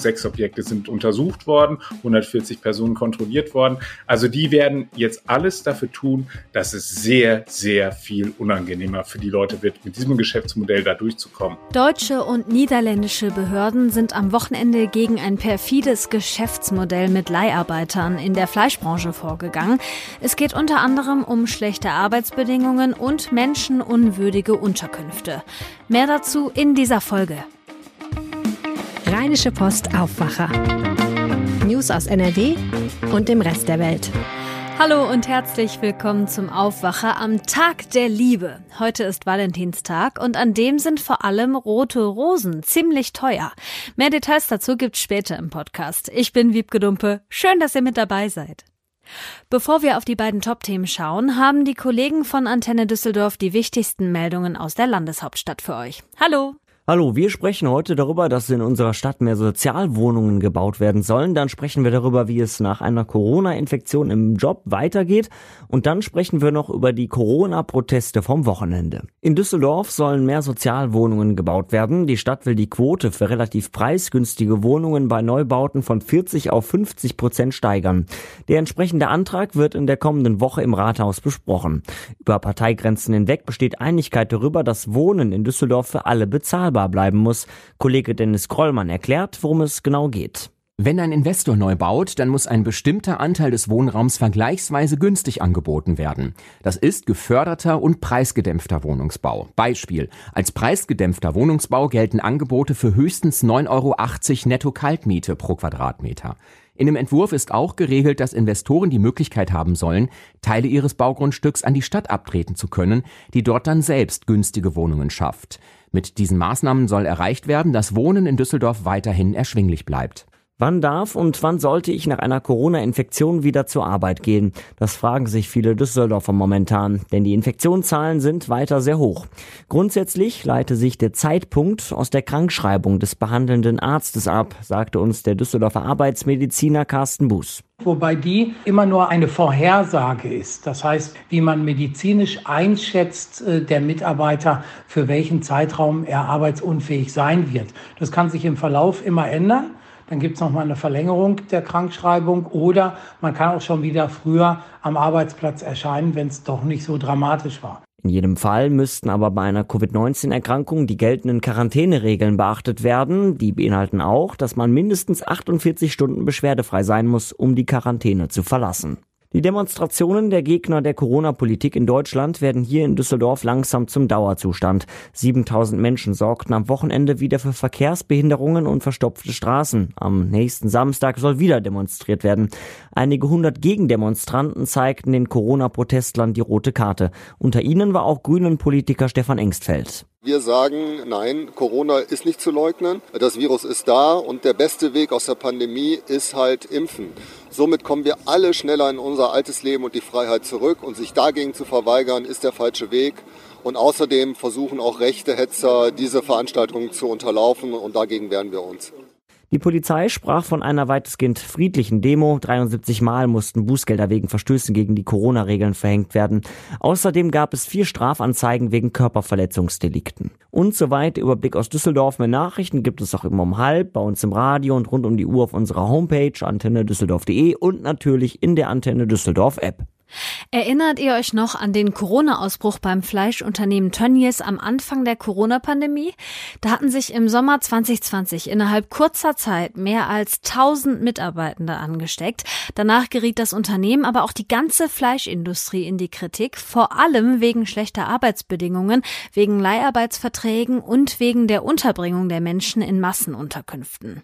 sechs Objekte sind untersucht worden, 140 Personen kontrolliert worden. Also die werden jetzt alles dafür tun, dass es sehr, sehr viel unangenehmer für die Leute wird, mit diesem Geschäftsmodell da durchzukommen. Deutsche und niederländische Behörden sind am Wochenende gegen ein perfides Geschäftsmodell mit Leiharbeitern in der Fleischbranche vorgegangen. Es geht unter anderem um schlechte Arbeitsbedingungen und menschenunwürdige Unterkünfte. Mehr dazu in dieser Folge. Rheinische Post Aufwacher. News aus NRW und dem Rest der Welt. Hallo und herzlich willkommen zum Aufwacher am Tag der Liebe. Heute ist Valentinstag und an dem sind vor allem rote Rosen ziemlich teuer. Mehr Details dazu gibt's später im Podcast. Ich bin Wiebke Dumpe. Schön, dass ihr mit dabei seid. Bevor wir auf die beiden Top-Themen schauen, haben die Kollegen von Antenne Düsseldorf die wichtigsten Meldungen aus der Landeshauptstadt für euch. Hallo! Hallo, wir sprechen heute darüber, dass in unserer Stadt mehr Sozialwohnungen gebaut werden sollen. Dann sprechen wir darüber, wie es nach einer Corona-Infektion im Job weitergeht. Und dann sprechen wir noch über die Corona-Proteste vom Wochenende. In Düsseldorf sollen mehr Sozialwohnungen gebaut werden. Die Stadt will die Quote für relativ preisgünstige Wohnungen bei Neubauten von 40 auf 50 Prozent steigern. Der entsprechende Antrag wird in der kommenden Woche im Rathaus besprochen. Über Parteigrenzen hinweg besteht Einigkeit darüber, dass Wohnen in Düsseldorf für alle bezahlbar bezahlbar bleiben muss. Kollege Dennis Krollmann erklärt, worum es genau geht. Wenn ein Investor neu baut, dann muss ein bestimmter Anteil des Wohnraums vergleichsweise günstig angeboten werden. Das ist geförderter und preisgedämpfter Wohnungsbau. Beispiel. Als preisgedämpfter Wohnungsbau gelten Angebote für höchstens 9,80 Euro netto Kaltmiete pro Quadratmeter. In dem Entwurf ist auch geregelt, dass Investoren die Möglichkeit haben sollen, Teile ihres Baugrundstücks an die Stadt abtreten zu können, die dort dann selbst günstige Wohnungen schafft. Mit diesen Maßnahmen soll erreicht werden, dass Wohnen in Düsseldorf weiterhin erschwinglich bleibt. Wann darf und wann sollte ich nach einer Corona-Infektion wieder zur Arbeit gehen? Das fragen sich viele Düsseldorfer momentan, denn die Infektionszahlen sind weiter sehr hoch. Grundsätzlich leite sich der Zeitpunkt aus der Krankschreibung des behandelnden Arztes ab, sagte uns der Düsseldorfer Arbeitsmediziner Carsten Buß. Wobei die immer nur eine Vorhersage ist. Das heißt, wie man medizinisch einschätzt, äh, der Mitarbeiter, für welchen Zeitraum er arbeitsunfähig sein wird. Das kann sich im Verlauf immer ändern. Dann gibt es nochmal eine Verlängerung der Krankschreibung oder man kann auch schon wieder früher am Arbeitsplatz erscheinen, wenn es doch nicht so dramatisch war. In jedem Fall müssten aber bei einer Covid-19-Erkrankung die geltenden Quarantäneregeln beachtet werden. Die beinhalten auch, dass man mindestens 48 Stunden beschwerdefrei sein muss, um die Quarantäne zu verlassen. Die Demonstrationen der Gegner der Corona-Politik in Deutschland werden hier in Düsseldorf langsam zum Dauerzustand. 7000 Menschen sorgten am Wochenende wieder für Verkehrsbehinderungen und verstopfte Straßen. Am nächsten Samstag soll wieder demonstriert werden. Einige hundert Gegendemonstranten zeigten den Corona-Protestlern die rote Karte. Unter ihnen war auch Grünen-Politiker Stefan Engstfeld. Wir sagen, nein, Corona ist nicht zu leugnen. Das Virus ist da und der beste Weg aus der Pandemie ist halt impfen. Somit kommen wir alle schneller in unser altes Leben und die Freiheit zurück und sich dagegen zu verweigern, ist der falsche Weg. Und außerdem versuchen auch rechte Hetzer, diese Veranstaltungen zu unterlaufen und dagegen wehren wir uns. Die Polizei sprach von einer weitestgehend friedlichen Demo. 73 Mal mussten Bußgelder wegen Verstößen gegen die Corona-Regeln verhängt werden. Außerdem gab es vier Strafanzeigen wegen Körperverletzungsdelikten. Und soweit Überblick aus Düsseldorf. Mehr Nachrichten gibt es auch immer um halb bei uns im Radio und rund um die Uhr auf unserer Homepage antennedüsseldorf.de und natürlich in der Antenne Düsseldorf App. Erinnert ihr euch noch an den Corona-Ausbruch beim Fleischunternehmen Tönnies am Anfang der Corona-Pandemie? Da hatten sich im Sommer 2020 innerhalb kurzer Zeit mehr als 1000 Mitarbeitende angesteckt. Danach geriet das Unternehmen, aber auch die ganze Fleischindustrie in die Kritik, vor allem wegen schlechter Arbeitsbedingungen, wegen Leiharbeitsverträgen und wegen der Unterbringung der Menschen in Massenunterkünften.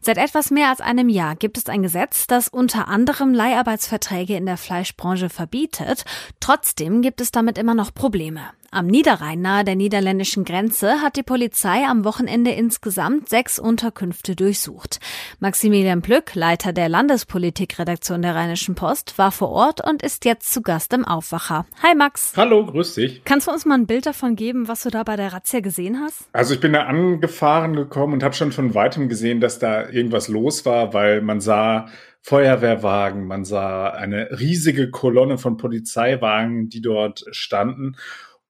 Seit etwas mehr als einem Jahr gibt es ein Gesetz, das unter anderem Leiharbeitsverträge in der Fleischbranche Branche verbietet. Trotzdem gibt es damit immer noch Probleme. Am Niederrhein nahe der niederländischen Grenze hat die Polizei am Wochenende insgesamt sechs Unterkünfte durchsucht. Maximilian Plück, Leiter der Landespolitikredaktion der Rheinischen Post, war vor Ort und ist jetzt zu Gast im Aufwacher. Hi Max. Hallo, grüß dich. Kannst du uns mal ein Bild davon geben, was du da bei der Razzia gesehen hast? Also ich bin da angefahren gekommen und habe schon von weitem gesehen, dass da irgendwas los war, weil man sah, Feuerwehrwagen, man sah eine riesige Kolonne von Polizeiwagen, die dort standen.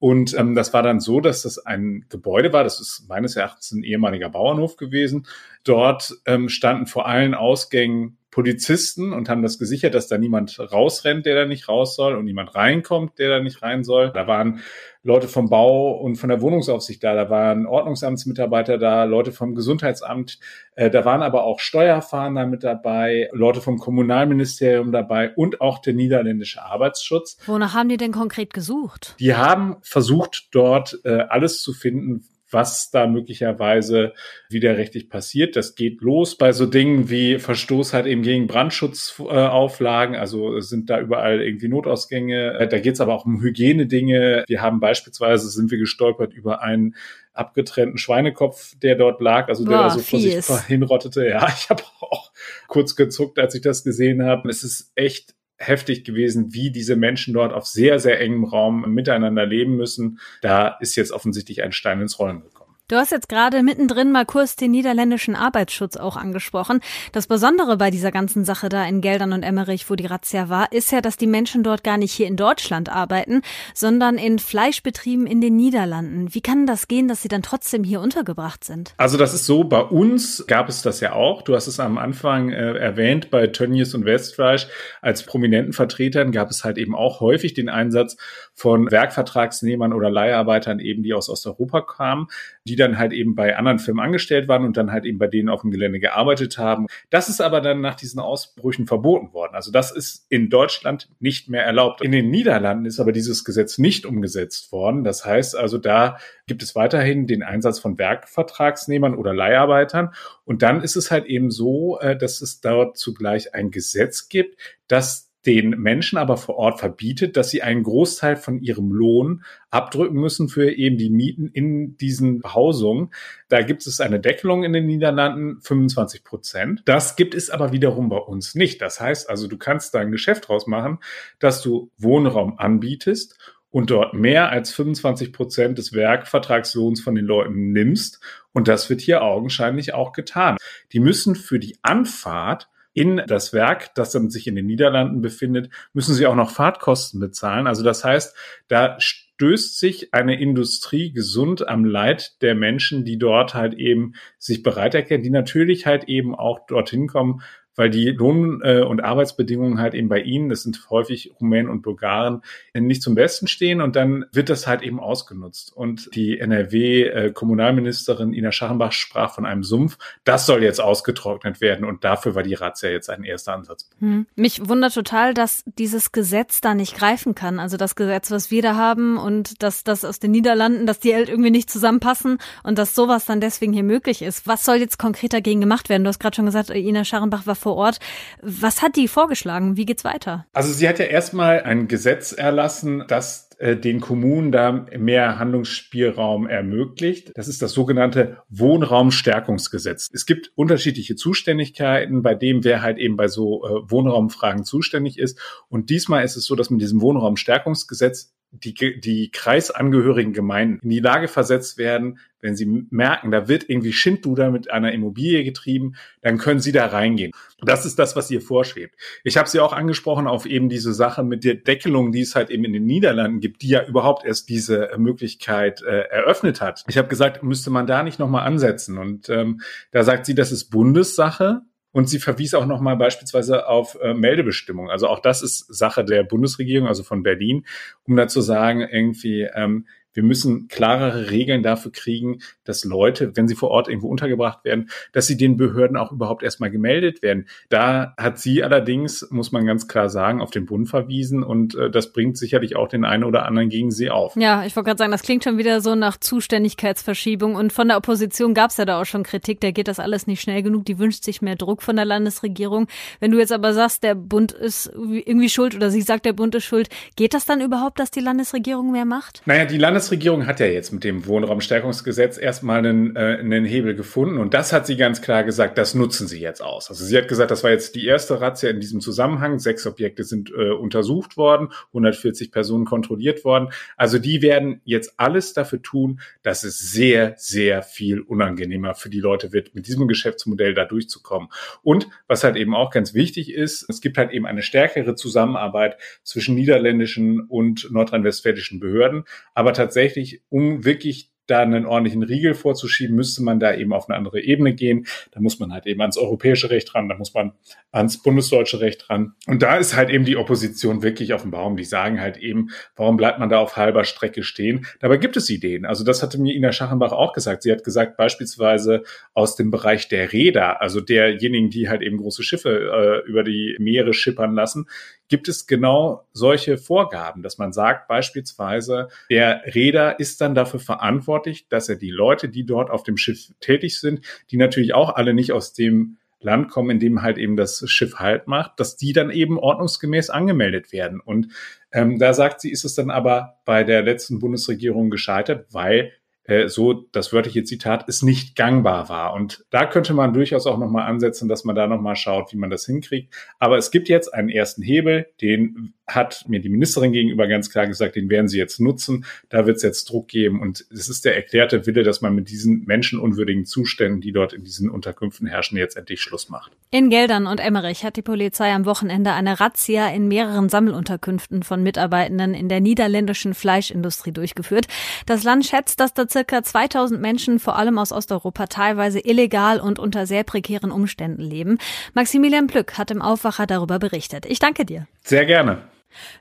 Und ähm, das war dann so, dass das ein Gebäude war, das ist meines Erachtens ein ehemaliger Bauernhof gewesen. Dort ähm, standen vor allen Ausgängen Polizisten und haben das gesichert, dass da niemand rausrennt, der da nicht raus soll und niemand reinkommt, der da nicht rein soll. Da waren Leute vom Bau und von der Wohnungsaufsicht da, da waren Ordnungsamtsmitarbeiter da, Leute vom Gesundheitsamt, äh, da waren aber auch Steuerfahnder mit dabei, Leute vom Kommunalministerium dabei und auch der niederländische Arbeitsschutz. Wonach haben die denn konkret gesucht? Die haben versucht, dort äh, alles zu finden, was da möglicherweise widerrechtlich passiert. Das geht los bei so Dingen wie Verstoß halt eben gegen Brandschutzauflagen. Also sind da überall irgendwie Notausgänge. Äh, da geht es aber auch um Hygienedinge. Wir haben beispielsweise, sind wir gestolpert über einen abgetrennten Schweinekopf, der dort lag, also der Boah, da so vor sich hinrottete. Ja, ich habe auch kurz gezuckt, als ich das gesehen habe. Es ist echt heftig gewesen, wie diese Menschen dort auf sehr, sehr engem Raum miteinander leben müssen. Da ist jetzt offensichtlich ein Stein ins Rollen gekommen. Du hast jetzt gerade mittendrin mal kurz den niederländischen Arbeitsschutz auch angesprochen. Das Besondere bei dieser ganzen Sache da in Geldern und Emmerich, wo die Razzia war, ist ja, dass die Menschen dort gar nicht hier in Deutschland arbeiten, sondern in Fleischbetrieben in den Niederlanden. Wie kann das gehen, dass sie dann trotzdem hier untergebracht sind? Also das ist so, bei uns gab es das ja auch. Du hast es am Anfang äh, erwähnt, bei Tönnies und Westfleisch als prominenten Vertretern gab es halt eben auch häufig den Einsatz von Werkvertragsnehmern oder Leiharbeitern eben, die aus Osteuropa kamen, die dann halt eben bei anderen Firmen angestellt waren und dann halt eben bei denen auf dem Gelände gearbeitet haben. Das ist aber dann nach diesen Ausbrüchen verboten worden. Also das ist in Deutschland nicht mehr erlaubt. In den Niederlanden ist aber dieses Gesetz nicht umgesetzt worden. Das heißt also, da gibt es weiterhin den Einsatz von Werkvertragsnehmern oder Leiharbeitern. Und dann ist es halt eben so, äh, dass es dort zugleich ein Gesetz gibt, das den Menschen aber vor Ort verbietet, dass sie einen Großteil von ihrem Lohn abdrücken müssen für eben die Mieten in diesen Behausungen. Da gibt es eine Deckelung in den Niederlanden, 25 Prozent. Das gibt es aber wiederum bei uns nicht. Das heißt also, du kannst da ein Geschäft draus machen, dass du Wohnraum anbietest und dort mehr als 25 Prozent des Werkvertragslohns von den Leuten nimmst. Und das wird hier augenscheinlich auch getan. Die müssen für die Anfahrt in das Werk, das dann sich in den Niederlanden befindet, müssen sie auch noch Fahrtkosten bezahlen. Also das heißt, da stößt sich eine Industrie gesund am Leid der Menschen, die dort halt eben sich bereit erkennen, die natürlich halt eben auch dorthin kommen, weil die Lohn- äh, und Arbeitsbedingungen halt eben bei ihnen, das sind häufig Rumänen und Bulgaren, nicht zum Besten stehen und dann wird das halt eben ausgenutzt. Und die NRW-Kommunalministerin äh, Ina Scharrenbach sprach von einem Sumpf. Das soll jetzt ausgetrocknet werden und dafür war die Razzia jetzt ein erster Ansatz. Hm. Mich wundert total, dass dieses Gesetz da nicht greifen kann. Also das Gesetz, was wir da haben und dass das aus den Niederlanden, dass die halt irgendwie nicht zusammenpassen und dass sowas dann deswegen hier möglich ist. Was soll jetzt konkret dagegen gemacht werden? Du hast gerade schon gesagt, Ina Scharrenbach war vor Ort. Was hat die vorgeschlagen? Wie geht's weiter? Also sie hat ja erstmal ein Gesetz erlassen, das äh, den Kommunen da mehr Handlungsspielraum ermöglicht. Das ist das sogenannte Wohnraumstärkungsgesetz. Es gibt unterschiedliche Zuständigkeiten, bei dem wer halt eben bei so äh, Wohnraumfragen zuständig ist. Und diesmal ist es so, dass mit diesem Wohnraumstärkungsgesetz die, die kreisangehörigen Gemeinden in die Lage versetzt werden, wenn sie merken, da wird irgendwie Schindluder mit einer Immobilie getrieben, dann können sie da reingehen. Das ist das, was ihr vorschwebt. Ich habe sie auch angesprochen auf eben diese Sache mit der Deckelung, die es halt eben in den Niederlanden gibt, die ja überhaupt erst diese Möglichkeit äh, eröffnet hat. Ich habe gesagt, müsste man da nicht nochmal ansetzen. Und ähm, da sagt sie, das ist Bundessache. Und sie verwies auch nochmal beispielsweise auf äh, Meldebestimmungen. Also auch das ist Sache der Bundesregierung, also von Berlin, um da zu sagen, irgendwie, ähm, wir müssen klarere Regeln dafür kriegen, dass Leute, wenn sie vor Ort irgendwo untergebracht werden, dass sie den Behörden auch überhaupt erstmal gemeldet werden. Da hat sie allerdings, muss man ganz klar sagen, auf den Bund verwiesen und äh, das bringt sicherlich auch den einen oder anderen gegen sie auf. Ja, ich wollte gerade sagen, das klingt schon wieder so nach Zuständigkeitsverschiebung und von der Opposition gab es ja da auch schon Kritik, da geht das alles nicht schnell genug, die wünscht sich mehr Druck von der Landesregierung. Wenn du jetzt aber sagst, der Bund ist irgendwie schuld oder sie sagt, der Bund ist schuld, geht das dann überhaupt, dass die Landesregierung mehr macht? Naja, die Landes Landesregierung hat ja jetzt mit dem Wohnraumstärkungsgesetz erstmal einen, äh, einen Hebel gefunden und das hat sie ganz klar gesagt, das nutzen sie jetzt aus. Also sie hat gesagt, das war jetzt die erste Razzia in diesem Zusammenhang. Sechs Objekte sind äh, untersucht worden, 140 Personen kontrolliert worden. Also die werden jetzt alles dafür tun, dass es sehr, sehr viel unangenehmer für die Leute wird, mit diesem Geschäftsmodell da durchzukommen. Und was halt eben auch ganz wichtig ist, es gibt halt eben eine stärkere Zusammenarbeit zwischen niederländischen und nordrhein-westfälischen Behörden, aber tatsächlich tatsächlich, um wirklich da einen ordentlichen Riegel vorzuschieben, müsste man da eben auf eine andere Ebene gehen. Da muss man halt eben ans europäische Recht ran, da muss man ans bundesdeutsche Recht ran. Und da ist halt eben die Opposition wirklich auf dem Baum. Die sagen halt eben, warum bleibt man da auf halber Strecke stehen? Dabei gibt es Ideen. Also das hatte mir Ina Schachenbach auch gesagt. Sie hat gesagt, beispielsweise aus dem Bereich der Räder, also derjenigen, die halt eben große Schiffe äh, über die Meere schippern lassen, gibt es genau solche Vorgaben, dass man sagt beispielsweise, der Räder ist dann dafür verantwortlich, dass er die Leute, die dort auf dem Schiff tätig sind, die natürlich auch alle nicht aus dem Land kommen, in dem halt eben das Schiff Halt macht, dass die dann eben ordnungsgemäß angemeldet werden. Und ähm, da sagt sie, ist es dann aber bei der letzten Bundesregierung gescheitert, weil äh, so das wörtliche Zitat, es nicht gangbar war. Und da könnte man durchaus auch nochmal ansetzen, dass man da nochmal schaut, wie man das hinkriegt. Aber es gibt jetzt einen ersten Hebel, den hat mir die Ministerin gegenüber ganz klar gesagt, den werden sie jetzt nutzen. Da wird es jetzt Druck geben. Und es ist der erklärte Wille, dass man mit diesen menschenunwürdigen Zuständen, die dort in diesen Unterkünften herrschen, jetzt endlich Schluss macht. In Geldern und Emmerich hat die Polizei am Wochenende eine Razzia in mehreren Sammelunterkünften von Mitarbeitenden in der niederländischen Fleischindustrie durchgeführt. Das Land schätzt, dass da circa 2000 Menschen, vor allem aus Osteuropa, teilweise illegal und unter sehr prekären Umständen leben. Maximilian Plück hat im Aufwacher darüber berichtet. Ich danke dir. Sehr gerne.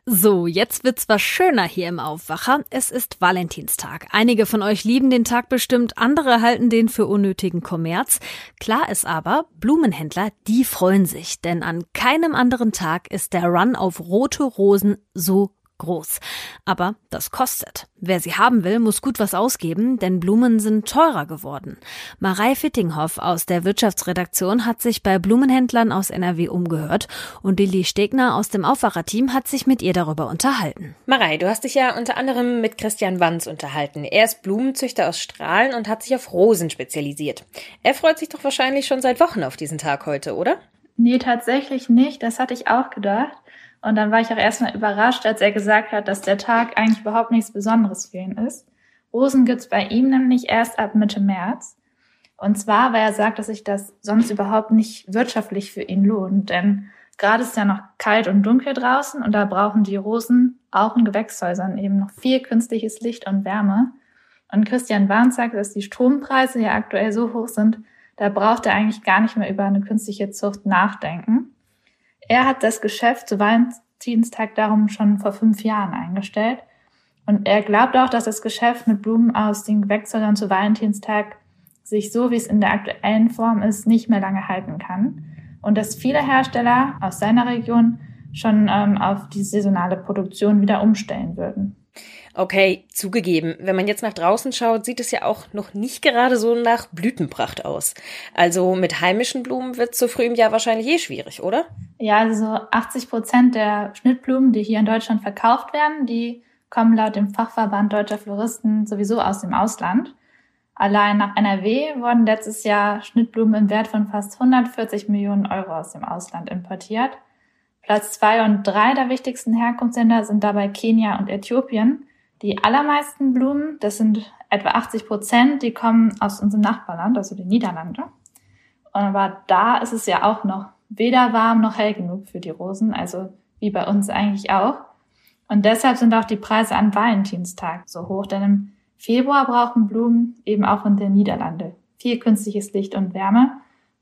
So, jetzt wird's was schöner hier im Aufwacher. Es ist Valentinstag. Einige von euch lieben den Tag bestimmt, andere halten den für unnötigen Kommerz. Klar ist aber, Blumenhändler, die freuen sich, denn an keinem anderen Tag ist der Run auf rote Rosen so groß. Aber das kostet. Wer sie haben will, muss gut was ausgeben, denn Blumen sind teurer geworden. Marei Fittinghoff aus der Wirtschaftsredaktion hat sich bei Blumenhändlern aus NRW umgehört und Lilly Stegner aus dem Aufwacherteam hat sich mit ihr darüber unterhalten. Marei, du hast dich ja unter anderem mit Christian Wanz unterhalten. Er ist Blumenzüchter aus Strahlen und hat sich auf Rosen spezialisiert. Er freut sich doch wahrscheinlich schon seit Wochen auf diesen Tag heute, oder? Nee, tatsächlich nicht. Das hatte ich auch gedacht. Und dann war ich auch erstmal überrascht, als er gesagt hat, dass der Tag eigentlich überhaupt nichts Besonderes für ihn ist. Rosen gibt's bei ihm nämlich erst ab Mitte März. Und zwar, weil er sagt, dass sich das sonst überhaupt nicht wirtschaftlich für ihn lohnt. Denn gerade ist ja noch kalt und dunkel draußen und da brauchen die Rosen auch in Gewächshäusern eben noch viel künstliches Licht und Wärme. Und Christian Warn sagt, dass die Strompreise ja aktuell so hoch sind, da braucht er eigentlich gar nicht mehr über eine künstliche Zucht nachdenken. Er hat das Geschäft zu Valentinstag darum schon vor fünf Jahren eingestellt. Und er glaubt auch, dass das Geschäft mit Blumen aus den Gewächshäusern zu Valentinstag sich so, wie es in der aktuellen Form ist, nicht mehr lange halten kann. Und dass viele Hersteller aus seiner Region schon ähm, auf die saisonale Produktion wieder umstellen würden. Okay, zugegeben, wenn man jetzt nach draußen schaut, sieht es ja auch noch nicht gerade so nach Blütenpracht aus. Also mit heimischen Blumen wird so früh im Jahr wahrscheinlich eh schwierig, oder? Ja, also 80 Prozent der Schnittblumen, die hier in Deutschland verkauft werden, die kommen laut dem Fachverband Deutscher Floristen sowieso aus dem Ausland. Allein nach NRW wurden letztes Jahr Schnittblumen im Wert von fast 140 Millionen Euro aus dem Ausland importiert. Platz zwei und drei der wichtigsten Herkunftsländer sind dabei Kenia und Äthiopien. Die allermeisten Blumen, das sind etwa 80 Prozent, die kommen aus unserem Nachbarland, also den Niederlande. Aber da ist es ja auch noch weder warm noch hell genug für die Rosen, also wie bei uns eigentlich auch. Und deshalb sind auch die Preise an Valentinstag so hoch, denn im Februar brauchen Blumen eben auch in den Niederlande viel künstliches Licht und Wärme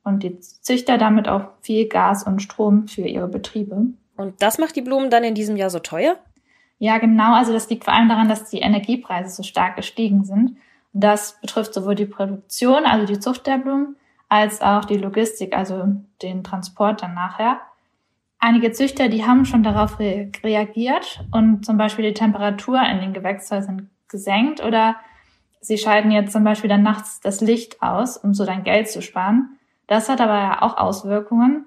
und die Züchter damit auch viel Gas und Strom für ihre Betriebe. Und das macht die Blumen dann in diesem Jahr so teuer? Ja, genau. Also das liegt vor allem daran, dass die Energiepreise so stark gestiegen sind. Und das betrifft sowohl die Produktion, also die Zucht der Blumen, als auch die Logistik, also den Transport dann nachher. Einige Züchter, die haben schon darauf re reagiert und zum Beispiel die Temperatur in den Gewächshäusern gesenkt oder sie schalten jetzt zum Beispiel dann nachts das Licht aus, um so dann Geld zu sparen. Das hat aber ja auch Auswirkungen,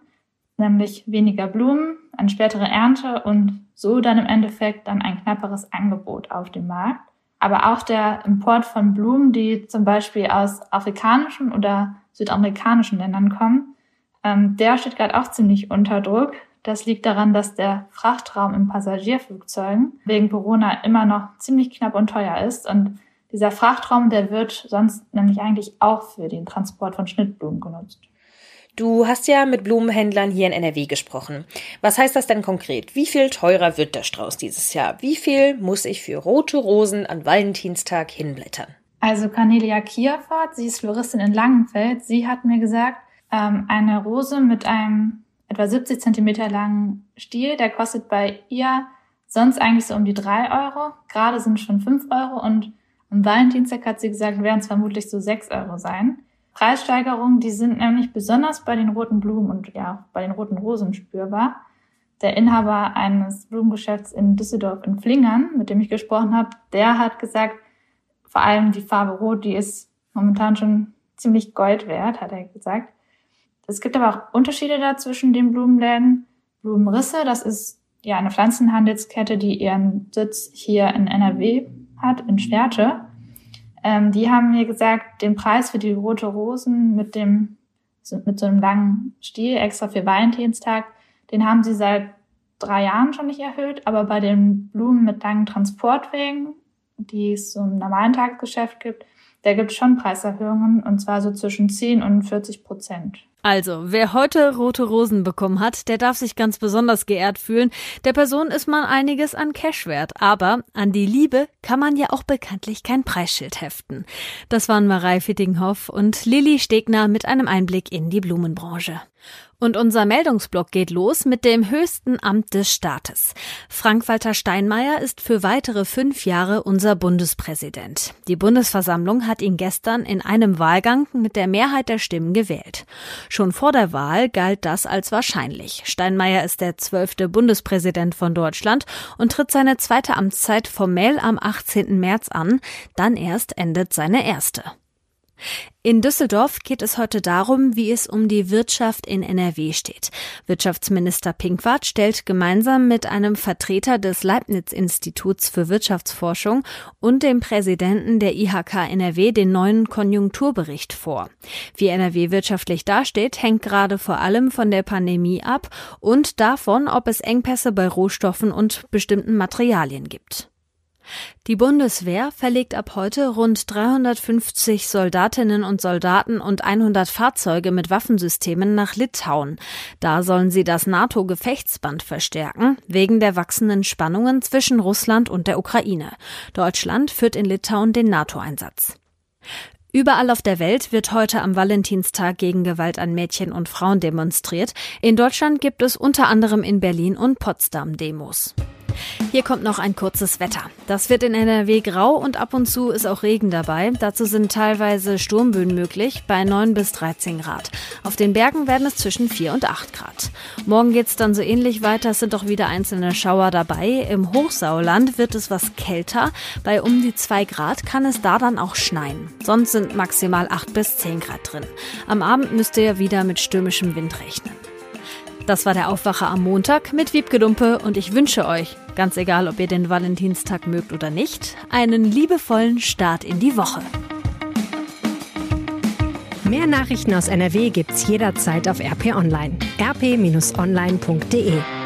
nämlich weniger Blumen, eine spätere Ernte und so dann im Endeffekt dann ein knapperes Angebot auf dem Markt. Aber auch der Import von Blumen, die zum Beispiel aus afrikanischen oder südamerikanischen Ländern kommen, ähm, der steht gerade auch ziemlich unter Druck. Das liegt daran, dass der Frachtraum in Passagierflugzeugen wegen Corona immer noch ziemlich knapp und teuer ist. Und dieser Frachtraum, der wird sonst nämlich eigentlich auch für den Transport von Schnittblumen genutzt. Du hast ja mit Blumenhändlern hier in NRW gesprochen. Was heißt das denn konkret? Wie viel teurer wird der Strauß dieses Jahr? Wie viel muss ich für rote Rosen an Valentinstag hinblättern? Also Cornelia Kierfahrt, sie ist Floristin in Langenfeld. Sie hat mir gesagt, ähm, eine Rose mit einem etwa 70 Zentimeter langen Stiel, der kostet bei ihr sonst eigentlich so um die drei Euro. Gerade sind schon fünf Euro und am Valentinstag hat sie gesagt, werden es vermutlich so sechs Euro sein. Preissteigerungen, die sind nämlich besonders bei den roten Blumen und ja, bei den roten Rosen spürbar. Der Inhaber eines Blumengeschäfts in Düsseldorf in Flingern, mit dem ich gesprochen habe, der hat gesagt, vor allem die Farbe Rot, die ist momentan schon ziemlich Gold wert, hat er gesagt. Es gibt aber auch Unterschiede da zwischen den Blumenläden. Blumenrisse, das ist ja eine Pflanzenhandelskette, die ihren Sitz hier in NRW hat, in Schwerte. Ähm, die haben mir gesagt, den Preis für die rote Rosen mit dem mit so einem langen Stiel extra für Valentinstag, den haben sie seit drei Jahren schon nicht erhöht, aber bei den Blumen mit langen Transportwegen, die es so im normalen Tagesgeschäft gibt, da gibt es schon Preiserhöhungen und zwar so zwischen 10 und 40 Prozent. Also, wer heute rote Rosen bekommen hat, der darf sich ganz besonders geehrt fühlen. Der Person ist man einiges an Cash wert. Aber an die Liebe kann man ja auch bekanntlich kein Preisschild heften. Das waren Marei Fittinghoff und Lilly Stegner mit einem Einblick in die Blumenbranche. Und unser Meldungsblock geht los mit dem höchsten Amt des Staates. Frank-Walter Steinmeier ist für weitere fünf Jahre unser Bundespräsident. Die Bundesversammlung hat ihn gestern in einem Wahlgang mit der Mehrheit der Stimmen gewählt. Schon vor der Wahl galt das als wahrscheinlich. Steinmeier ist der zwölfte Bundespräsident von Deutschland und tritt seine zweite Amtszeit formell am 18. März an. Dann erst endet seine erste. In Düsseldorf geht es heute darum, wie es um die Wirtschaft in NRW steht. Wirtschaftsminister Pinkwart stellt gemeinsam mit einem Vertreter des Leibniz-Instituts für Wirtschaftsforschung und dem Präsidenten der IHK NRW den neuen Konjunkturbericht vor. Wie NRW wirtschaftlich dasteht, hängt gerade vor allem von der Pandemie ab und davon, ob es Engpässe bei Rohstoffen und bestimmten Materialien gibt. Die Bundeswehr verlegt ab heute rund 350 Soldatinnen und Soldaten und 100 Fahrzeuge mit Waffensystemen nach Litauen. Da sollen sie das NATO-Gefechtsband verstärken, wegen der wachsenden Spannungen zwischen Russland und der Ukraine. Deutschland führt in Litauen den NATO-Einsatz. Überall auf der Welt wird heute am Valentinstag gegen Gewalt an Mädchen und Frauen demonstriert. In Deutschland gibt es unter anderem in Berlin und Potsdam Demos. Hier kommt noch ein kurzes Wetter. Das wird in NRW grau und ab und zu ist auch Regen dabei. Dazu sind teilweise Sturmböen möglich bei 9 bis 13 Grad. Auf den Bergen werden es zwischen 4 und 8 Grad. Morgen geht es dann so ähnlich weiter. Es sind auch wieder einzelne Schauer dabei. Im Hochsauerland wird es was kälter. Bei um die 2 Grad kann es da dann auch schneien. Sonst sind maximal 8 bis 10 Grad drin. Am Abend müsst ihr wieder mit stürmischem Wind rechnen. Das war der Aufwacher am Montag mit Wiebke Dumpe und ich wünsche euch, ganz egal ob ihr den Valentinstag mögt oder nicht, einen liebevollen Start in die Woche. Mehr Nachrichten aus NRW gibt's jederzeit auf RP Online. rp-online.de